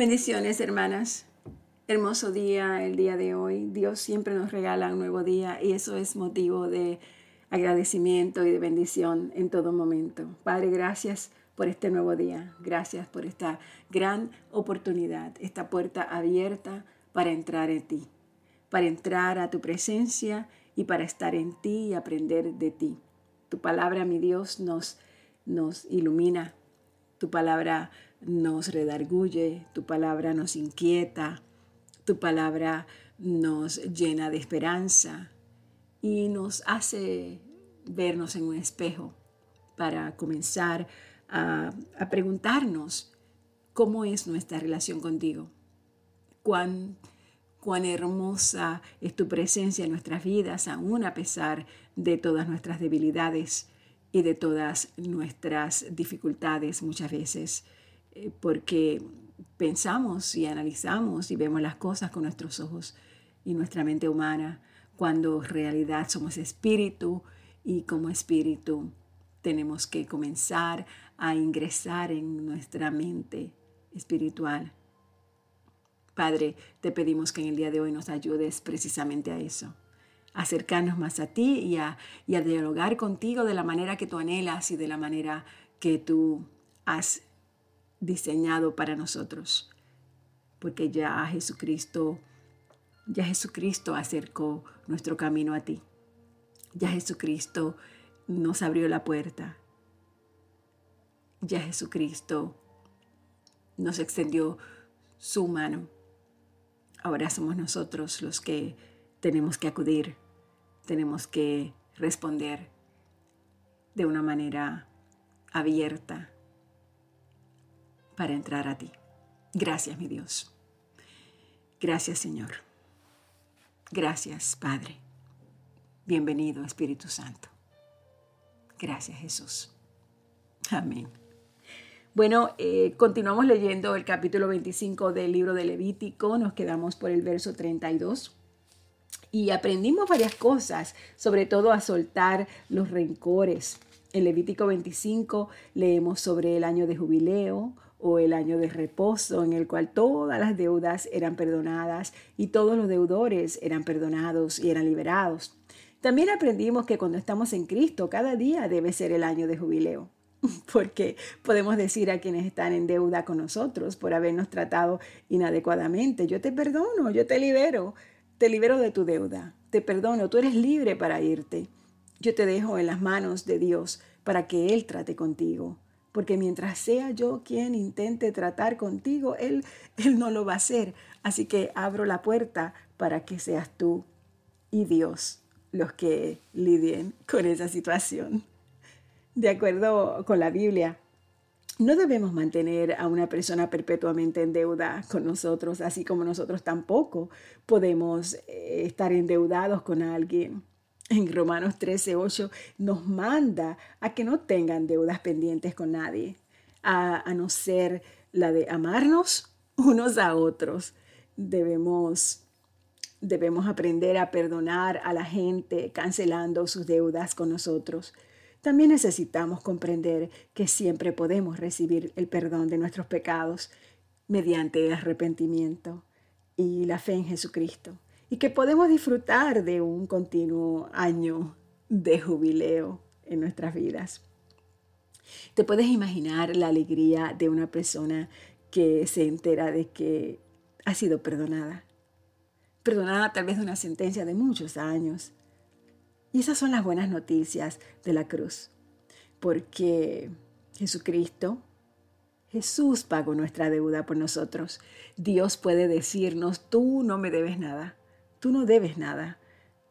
Bendiciones, hermanas. Hermoso día el día de hoy. Dios siempre nos regala un nuevo día y eso es motivo de agradecimiento y de bendición en todo momento. Padre, gracias por este nuevo día. Gracias por esta gran oportunidad, esta puerta abierta para entrar en ti, para entrar a tu presencia y para estar en ti y aprender de ti. Tu palabra, mi Dios, nos, nos ilumina. Tu palabra nos redarguye, tu palabra nos inquieta, tu palabra nos llena de esperanza y nos hace vernos en un espejo para comenzar a, preguntarnos cómo es nuestra relación contigo, cuán, cuán hermosa es tu presencia en nuestras vidas, aún a pesar de todas nuestras debilidades y de todas nuestras dificultades muchas veces. Eh, porque pensamos y analizamos y vemos las cosas con nuestros ojos y nuestra mente humana, cuando en realidad somos espíritu y como espíritu tenemos que comenzar a ingresar en nuestra mente espiritual. Padre, te pedimos que en el día de hoy nos ayudes precisamente a eso, a acercarnos más a ti y a, y a dialogar contigo de la manera que tú anhelas y de la manera que tú has diseñado para nosotros, porque ya Jesucristo, ya Jesucristo acercó nuestro camino a ti. Ya Jesucristo nos abrió la puerta. Ya Jesucristo nos extendió su mano. Ahora somos nosotros los que tenemos que acudir, tenemos que responder de una manera abierta, para entrar a ti. Gracias, mi Dios. Gracias, Señor. Gracias, Padre. Bienvenido, Espíritu Santo. Gracias, Jesús. Amén. Bueno, eh, continuamos leyendo el capítulo 25 del libro de Levítico. Nos quedamos por el verso 32 y aprendimos varias cosas, sobre todo a soltar los rencores. En Levítico 25 leemos sobre el año de jubileo, o el año de reposo en el cual todas las deudas eran perdonadas y todos los deudores eran perdonados y eran liberados. También aprendimos que cuando estamos en Cristo, cada día debe ser el año de jubileo, porque podemos decir a quienes están en deuda con nosotros por habernos tratado inadecuadamente, yo te perdono, yo te libero, te libero de tu deuda, te perdono, tú eres libre para irte. Yo te dejo en las manos de Dios para que Él trate contigo porque mientras sea yo quien intente tratar contigo, Él, Él no lo va a hacer. Así que abro la puerta para que seas tú y Dios los que lidien con esa situación. De acuerdo con la Biblia, no debemos mantener a una persona perpetuamente en deuda con nosotros, así como nosotros tampoco podemos eh, estar endeudados con alguien en Romanos 13, 8 nos manda a que no tengan deudas pendientes con nadie, a, a no ser la de amarnos unos a otros. Debemos, debemos aprender a perdonar a la gente cancelando sus deudas con nosotros. También necesitamos comprender que siempre podemos recibir el perdón de nuestros pecados mediante el arrepentimiento y la fe en Jesucristo y que podemos disfrutar de un continuo año de jubileo en nuestras vidas. Te puedes imaginar la alegría de una persona que se entera de que ha sido perdonada. Perdonada tal vez de una sentencia de muchos años. Y esas son las buenas noticias de la cruz. Porque Jesucristo, Jesús pagó nuestra deuda por nosotros. Dios puede decirnos, tú no me debes nada. Tú no debes nada,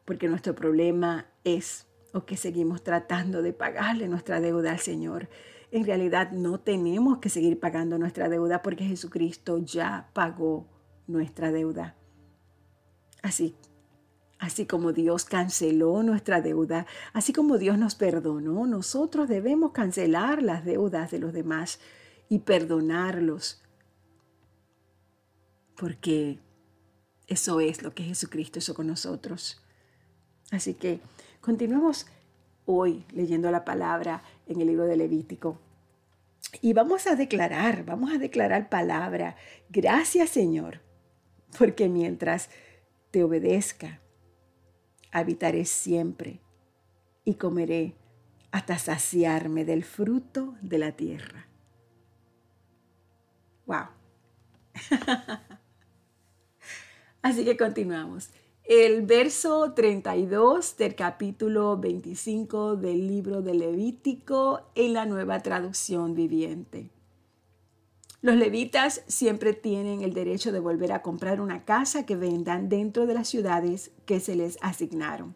porque nuestro problema es o que seguimos tratando de pagarle nuestra deuda al Señor. En realidad no tenemos que seguir pagando nuestra deuda porque Jesucristo ya pagó nuestra deuda. Así, así como Dios canceló nuestra deuda, así como Dios nos perdonó, nosotros debemos cancelar las deudas de los demás y perdonarlos. Porque eso es lo que Jesucristo hizo con nosotros. Así que continuemos hoy leyendo la palabra en el libro de Levítico. Y vamos a declarar, vamos a declarar palabra. Gracias Señor, porque mientras te obedezca, habitaré siempre y comeré hasta saciarme del fruto de la tierra. Wow. Así que continuamos. El verso 32 del capítulo 25 del libro de Levítico en la nueva traducción viviente. Los levitas siempre tienen el derecho de volver a comprar una casa que vendan dentro de las ciudades que se les asignaron.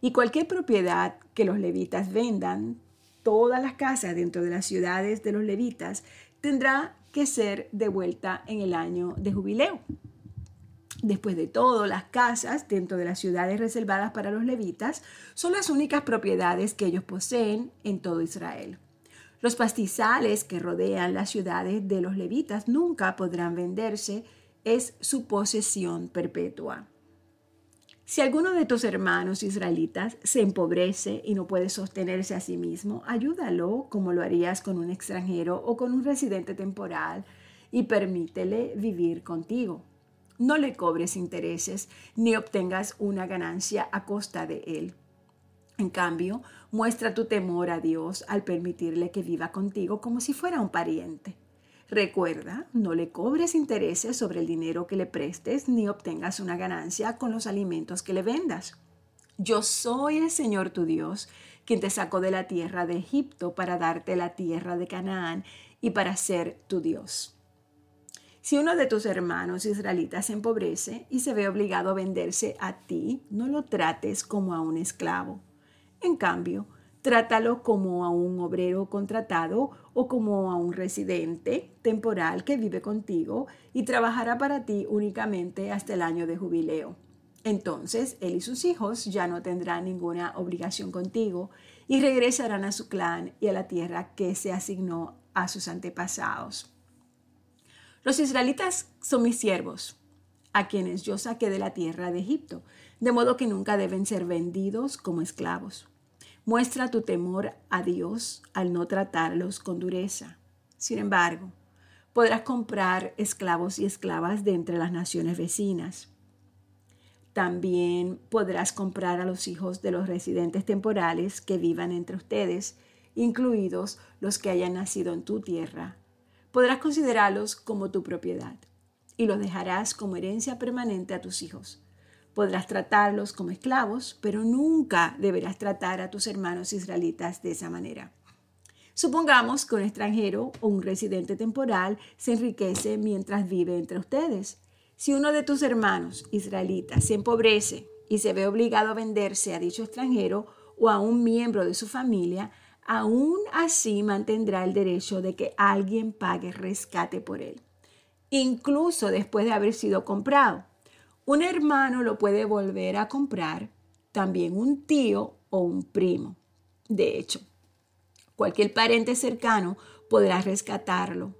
Y cualquier propiedad que los levitas vendan, todas las casas dentro de las ciudades de los levitas, tendrá que ser devuelta en el año de jubileo. Después de todo, las casas dentro de las ciudades reservadas para los levitas son las únicas propiedades que ellos poseen en todo Israel. Los pastizales que rodean las ciudades de los levitas nunca podrán venderse, es su posesión perpetua. Si alguno de tus hermanos israelitas se empobrece y no puede sostenerse a sí mismo, ayúdalo como lo harías con un extranjero o con un residente temporal y permítele vivir contigo. No le cobres intereses ni obtengas una ganancia a costa de él. En cambio, muestra tu temor a Dios al permitirle que viva contigo como si fuera un pariente. Recuerda, no le cobres intereses sobre el dinero que le prestes ni obtengas una ganancia con los alimentos que le vendas. Yo soy el Señor tu Dios, quien te sacó de la tierra de Egipto para darte la tierra de Canaán y para ser tu Dios. Si uno de tus hermanos israelitas se empobrece y se ve obligado a venderse a ti, no lo trates como a un esclavo. En cambio, trátalo como a un obrero contratado o como a un residente temporal que vive contigo y trabajará para ti únicamente hasta el año de jubileo. Entonces él y sus hijos ya no tendrán ninguna obligación contigo y regresarán a su clan y a la tierra que se asignó a sus antepasados. Los israelitas son mis siervos, a quienes yo saqué de la tierra de Egipto, de modo que nunca deben ser vendidos como esclavos. Muestra tu temor a Dios al no tratarlos con dureza. Sin embargo, podrás comprar esclavos y esclavas de entre las naciones vecinas. También podrás comprar a los hijos de los residentes temporales que vivan entre ustedes, incluidos los que hayan nacido en tu tierra podrás considerarlos como tu propiedad y los dejarás como herencia permanente a tus hijos. Podrás tratarlos como esclavos, pero nunca deberás tratar a tus hermanos israelitas de esa manera. Supongamos que un extranjero o un residente temporal se enriquece mientras vive entre ustedes. Si uno de tus hermanos israelitas se empobrece y se ve obligado a venderse a dicho extranjero o a un miembro de su familia, aún así mantendrá el derecho de que alguien pague rescate por él, incluso después de haber sido comprado. Un hermano lo puede volver a comprar, también un tío o un primo. De hecho, cualquier pariente cercano podrá rescatarlo.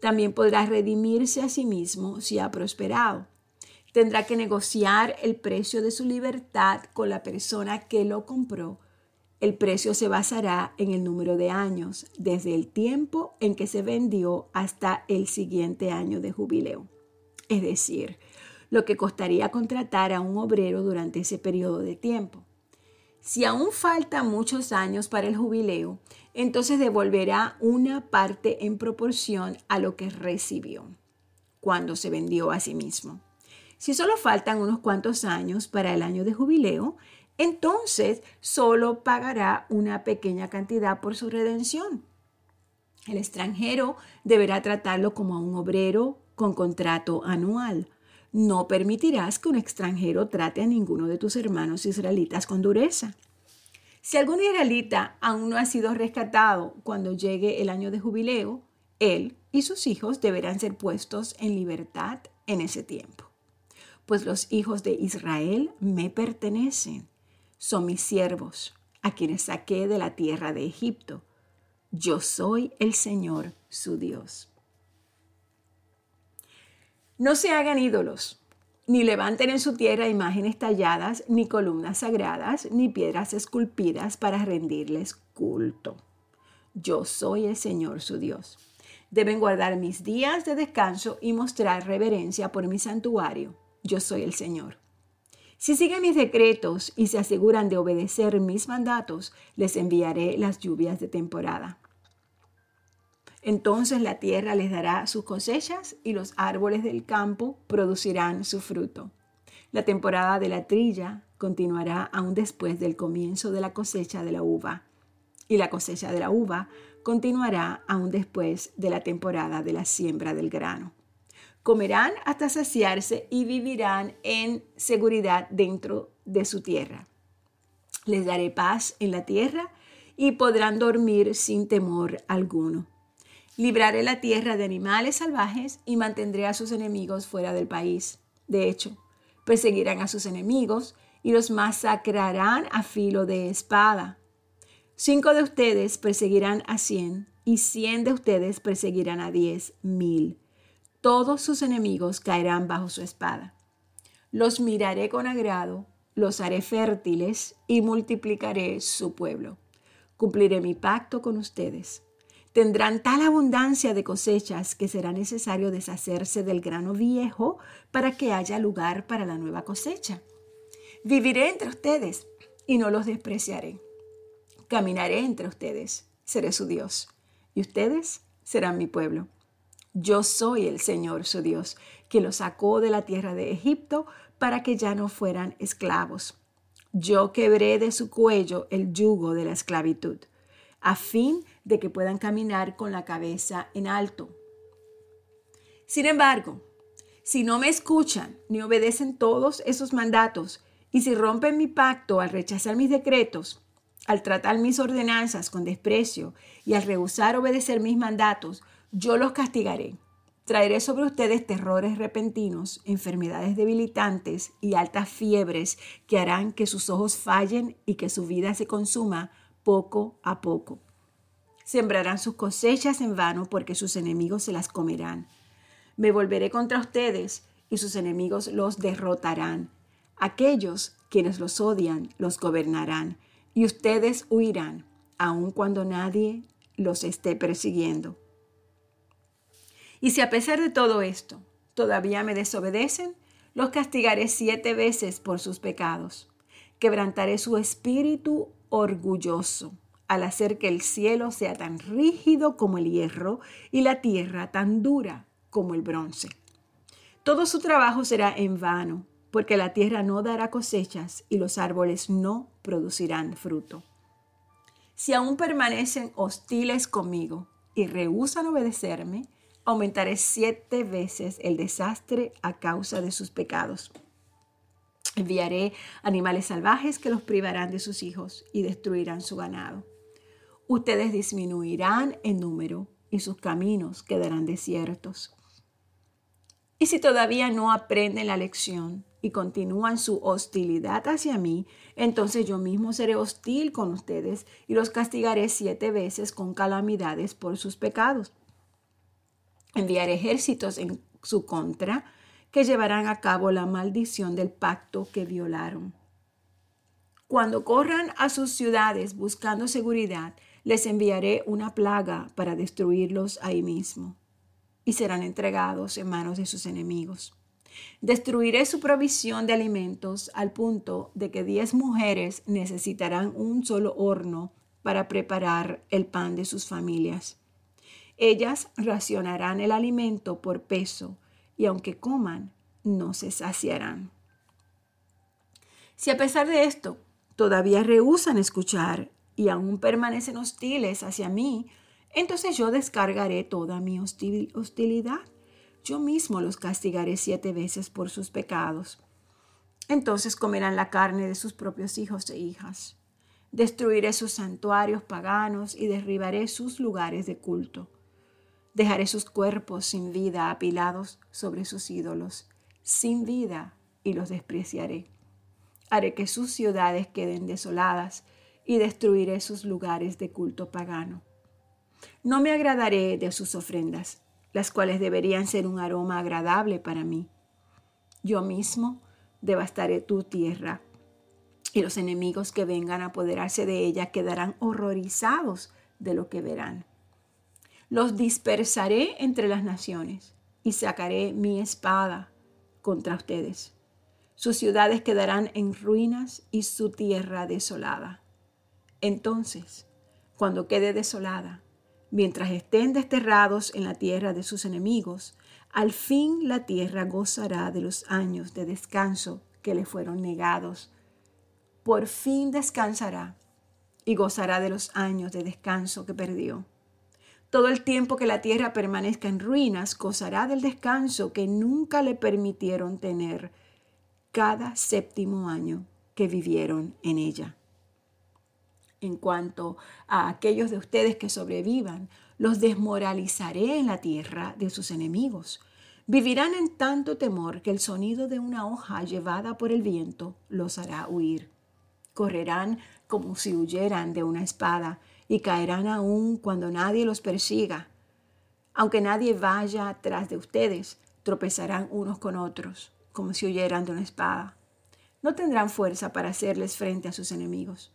También podrá redimirse a sí mismo si ha prosperado. Tendrá que negociar el precio de su libertad con la persona que lo compró el precio se basará en el número de años, desde el tiempo en que se vendió hasta el siguiente año de jubileo. Es decir, lo que costaría contratar a un obrero durante ese periodo de tiempo. Si aún faltan muchos años para el jubileo, entonces devolverá una parte en proporción a lo que recibió cuando se vendió a sí mismo. Si solo faltan unos cuantos años para el año de jubileo, entonces solo pagará una pequeña cantidad por su redención. El extranjero deberá tratarlo como a un obrero con contrato anual. No permitirás que un extranjero trate a ninguno de tus hermanos israelitas con dureza. Si algún israelita aún no ha sido rescatado cuando llegue el año de jubileo, él y sus hijos deberán ser puestos en libertad en ese tiempo. Pues los hijos de Israel me pertenecen son mis siervos, a quienes saqué de la tierra de Egipto. Yo soy el Señor su Dios. No se hagan ídolos, ni levanten en su tierra imágenes talladas, ni columnas sagradas, ni piedras esculpidas para rendirles culto. Yo soy el Señor su Dios. Deben guardar mis días de descanso y mostrar reverencia por mi santuario. Yo soy el Señor. Si siguen mis decretos y se aseguran de obedecer mis mandatos, les enviaré las lluvias de temporada. Entonces la tierra les dará sus cosechas y los árboles del campo producirán su fruto. La temporada de la trilla continuará aún después del comienzo de la cosecha de la uva. Y la cosecha de la uva continuará aún después de la temporada de la siembra del grano. Comerán hasta saciarse y vivirán en seguridad dentro de su tierra. Les daré paz en la tierra y podrán dormir sin temor alguno. Libraré la tierra de animales salvajes y mantendré a sus enemigos fuera del país. De hecho, perseguirán a sus enemigos y los masacrarán a filo de espada. Cinco de ustedes perseguirán a cien y cien de ustedes perseguirán a diez mil. Todos sus enemigos caerán bajo su espada. Los miraré con agrado, los haré fértiles y multiplicaré su pueblo. Cumpliré mi pacto con ustedes Tendrán tal abundancia de cosechas que será necesario deshacerse del grano viejo para que haya lugar para la nueva cosecha. Viviré entre ustedes y no los despreciaré. Caminaré entre ustedes, seré su Dios, y ustedes serán mi pueblo. Yo soy el Señor su Dios, que los sacó de la tierra de Egipto para que ya no fueran esclavos. Yo quebré de su cuello el yugo de la esclavitud a fin de que puedan caminar con la cabeza en alto. Sin embargo, si no me escuchan ni obedecen todos esos mandatos, y si rompen mi pacto al rechazar mis decretos, al tratar mis ordenanzas con desprecio y al rehusar obedecer mis mandatos, yo los castigaré. Traeré sobre ustedes terrores repentinos, enfermedades debilitantes y altas fiebres que harán que sus ojos fallen y que su vida se consuma poco a poco. Sembrarán sus cosechas en vano porque sus enemigos se las comerán. Me volveré contra ustedes y sus enemigos los derrotarán. Aquellos quienes los odian los gobernarán y ustedes huirán, aun cuando nadie los esté persiguiendo. Y si a pesar de todo esto todavía me desobedecen, los castigaré siete veces por sus pecados. Quebrantaré su espíritu orgulloso al hacer que el cielo sea tan rígido como el hierro y la tierra tan dura como el bronce. Todo su trabajo será en vano, porque la tierra no dará cosechas y los árboles no producirán fruto. Si aún permanecen hostiles conmigo y rehusan obedecerme, aumentaré siete veces el desastre a causa de sus pecados. Enviaré animales salvajes que los privarán de sus hijos y destruirán su ganado. Ustedes disminuirán en número y sus caminos quedarán desiertos. Y si todavía no aprenden la lección y continúan su hostilidad hacia mí, entonces yo mismo seré hostil con ustedes y los castigaré siete veces con calamidades por sus pecados. Enviaré ejércitos en su contra que llevarán a cabo la maldición del pacto que violaron. Cuando corran a sus ciudades buscando seguridad, les enviaré una plaga para destruirlos ahí mismo, y serán entregados en manos de sus enemigos. Destruiré su provisión de alimentos al punto de que diez mujeres necesitarán un solo horno para preparar el pan de sus familias. Ellas racionarán el alimento por peso y aunque coman, no se saciarán. Si a pesar de esto todavía rehusan escuchar y aún permanecen hostiles hacia mí, entonces yo descargaré toda mi hostilidad. Yo mismo los castigaré siete veces por sus pecados. Entonces comerán la carne de sus propios hijos e hijas. Destruiré sus santuarios paganos y derribaré sus lugares de culto. Dejaré sus cuerpos sin vida apilados sobre sus ídolos, sin vida, y los despreciaré. Haré que sus ciudades queden desoladas y destruiré sus lugares de culto pagano. No me agradaré de sus ofrendas, las cuales deberían ser un aroma agradable para mí. Yo mismo devastaré tu tierra, y los enemigos que vengan a apoderarse de ella quedarán horrorizados de lo que verán. Los dispersaré entre las naciones y sacaré mi espada contra ustedes. Sus ciudades quedarán en ruinas y su tierra desolada. Entonces, cuando quede desolada, mientras estén desterrados en la tierra de sus enemigos, al fin la tierra gozará de los años de descanso que le fueron negados. Por fin descansará y gozará de los años de descanso que perdió. Todo el tiempo que la tierra permanezca en ruinas, gozará del descanso que nunca le permitieron tener cada séptimo año que vivieron en ella. En cuanto a aquellos de ustedes que sobrevivan, los desmoralizaré en la tierra de sus enemigos. Vivirán en tanto temor que el sonido de una hoja llevada por el viento los hará huir. Correrán como si huyeran de una espada y caerán aún cuando nadie los persiga. Aunque nadie vaya tras de ustedes, tropezarán unos con otros, como si huyeran de una espada. No tendrán fuerza para hacerles frente a sus enemigos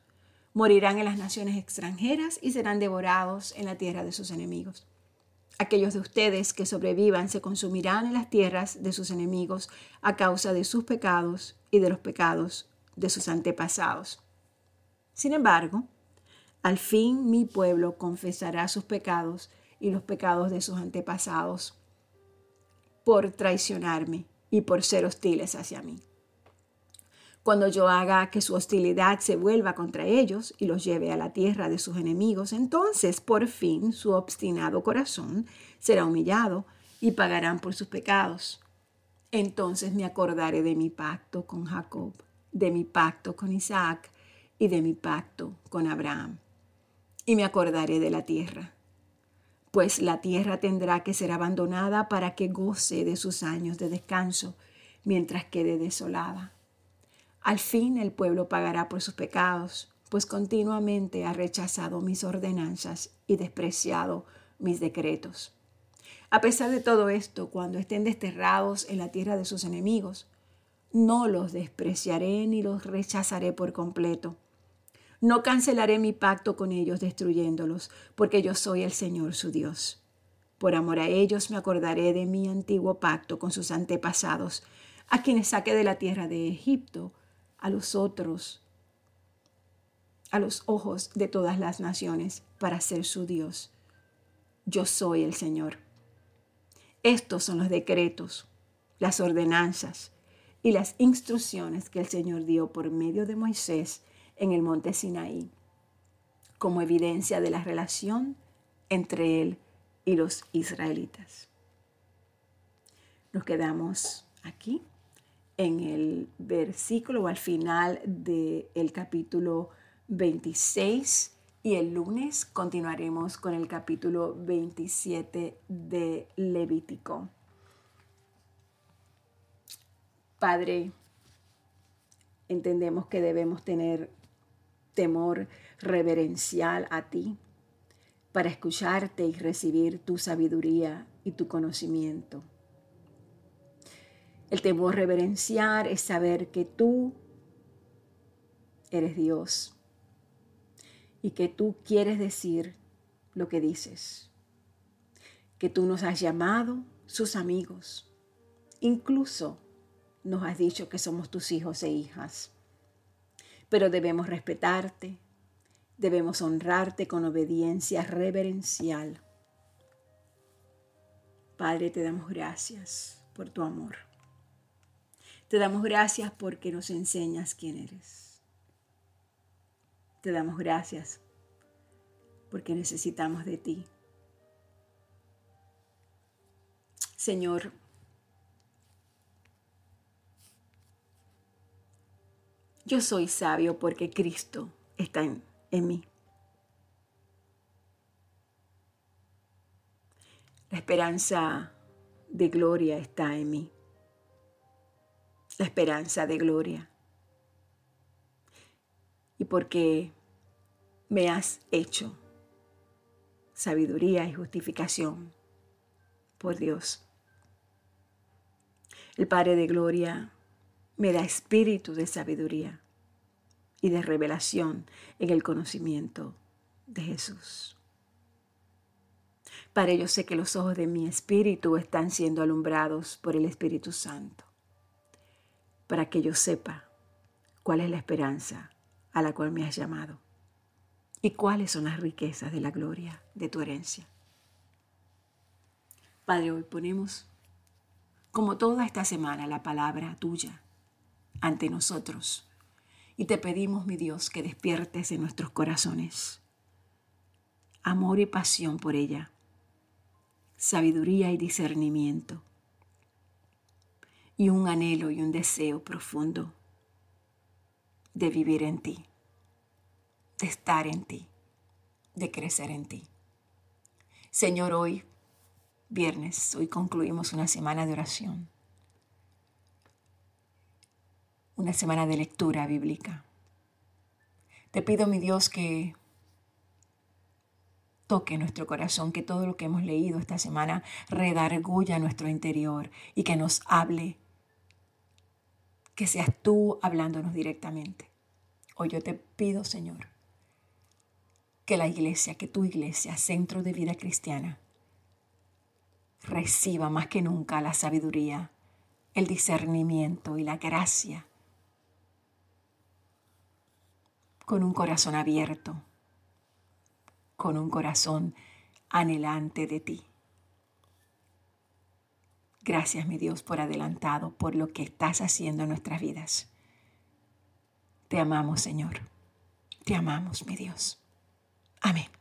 morirán en las naciones extranjeras y serán devorados en la tierra de sus enemigos. Aquellos de ustedes que sobrevivan se consumirán en las tierras de sus enemigos a causa de sus pecados y de los pecados de sus antepasados. Sin embargo, al fin mi pueblo confesará sus pecados y los pecados de sus antepasados por traicionarme y por ser hostiles hacia mí. Cuando yo haga que su hostilidad se vuelva contra ellos y los lleve a la tierra de sus enemigos, entonces por fin su obstinado corazón será humillado y pagarán por sus pecados. Entonces me acordaré de mi pacto con Jacob, de mi pacto con Isaac y de mi pacto con Abraham. Y me acordaré de la tierra, pues la tierra tendrá que ser abandonada para que goce de sus años de descanso mientras quede desolada al fin el pueblo pagará por sus pecados, pues continuamente ha rechazado mis ordenanzas y despreciado mis decretos. A pesar de todo esto, cuando estén desterrados en la tierra de sus enemigos, no los despreciaré ni los rechazaré por completo. No cancelaré mi pacto con ellos destruyéndolos, porque yo soy el Señor su Dios. Por amor a ellos me acordaré de mi antiguo pacto con sus antepasados, a quienes saqué de la tierra de Egipto a los otros, a los ojos de todas las naciones, para ser su Dios. Yo soy el Señor. Estos son los decretos, las ordenanzas y las instrucciones que el Señor dio por medio de Moisés en el monte Sinaí, como evidencia de la relación entre él y los israelitas. Nos quedamos aquí en el versículo o al final del capítulo 26 y el lunes continuaremos con el capítulo 27 de Levítico. Padre, entendemos que debemos tener temor reverencial a ti para escucharte y recibir tu sabiduría y tu conocimiento. El temor reverenciar es saber que tú eres Dios y que tú quieres decir lo que dices, que tú nos has llamado sus amigos, incluso nos has dicho que somos tus hijos e hijas, pero debemos respetarte, debemos honrarte con obediencia reverencial. Padre, te damos gracias por tu amor. Te damos gracias porque nos enseñas quién eres. Te damos gracias porque necesitamos de ti. Señor, yo soy sabio porque Cristo está en, en mí. La esperanza de gloria está en mí la esperanza de gloria. Y porque me has hecho sabiduría y justificación por Dios. El Padre de Gloria me da espíritu de sabiduría y de revelación en el conocimiento de Jesús. Para ello sé que los ojos de mi espíritu están siendo alumbrados por el Espíritu Santo, para que yo sepa cuál es la esperanza a la cual me has llamado y cuáles son las riquezas de la gloria de tu herencia. Padre, hoy ponemos, como toda esta semana, la palabra tuya ante nosotros y te pedimos, mi Dios, que despiertes en nuestros corazones amor y pasión por ella, sabiduría y discernimiento, y un anhelo y un deseo profundo de vivir en ti, de estar en ti, de crecer en ti. Señor, hoy, viernes, hoy concluimos una semana de oración, una semana de lectura bíblica. Te pido, mi Dios, que toque nuestro corazón, que todo lo que hemos leído esta semana redarguya nuestro interior y que nos hable, que seas tú hablándonos directamente. Hoy yo te pido, Señor, que la iglesia, que tu iglesia, centro de vida cristiana, reciba más que nunca la sabiduría, el discernimiento y la gracia con un corazón abierto con un corazón anhelante de ti. Gracias, mi Dios, por adelantado, por lo que estás haciendo en nuestras vidas. Te amamos, Señor. Te amamos, mi Dios. Amén.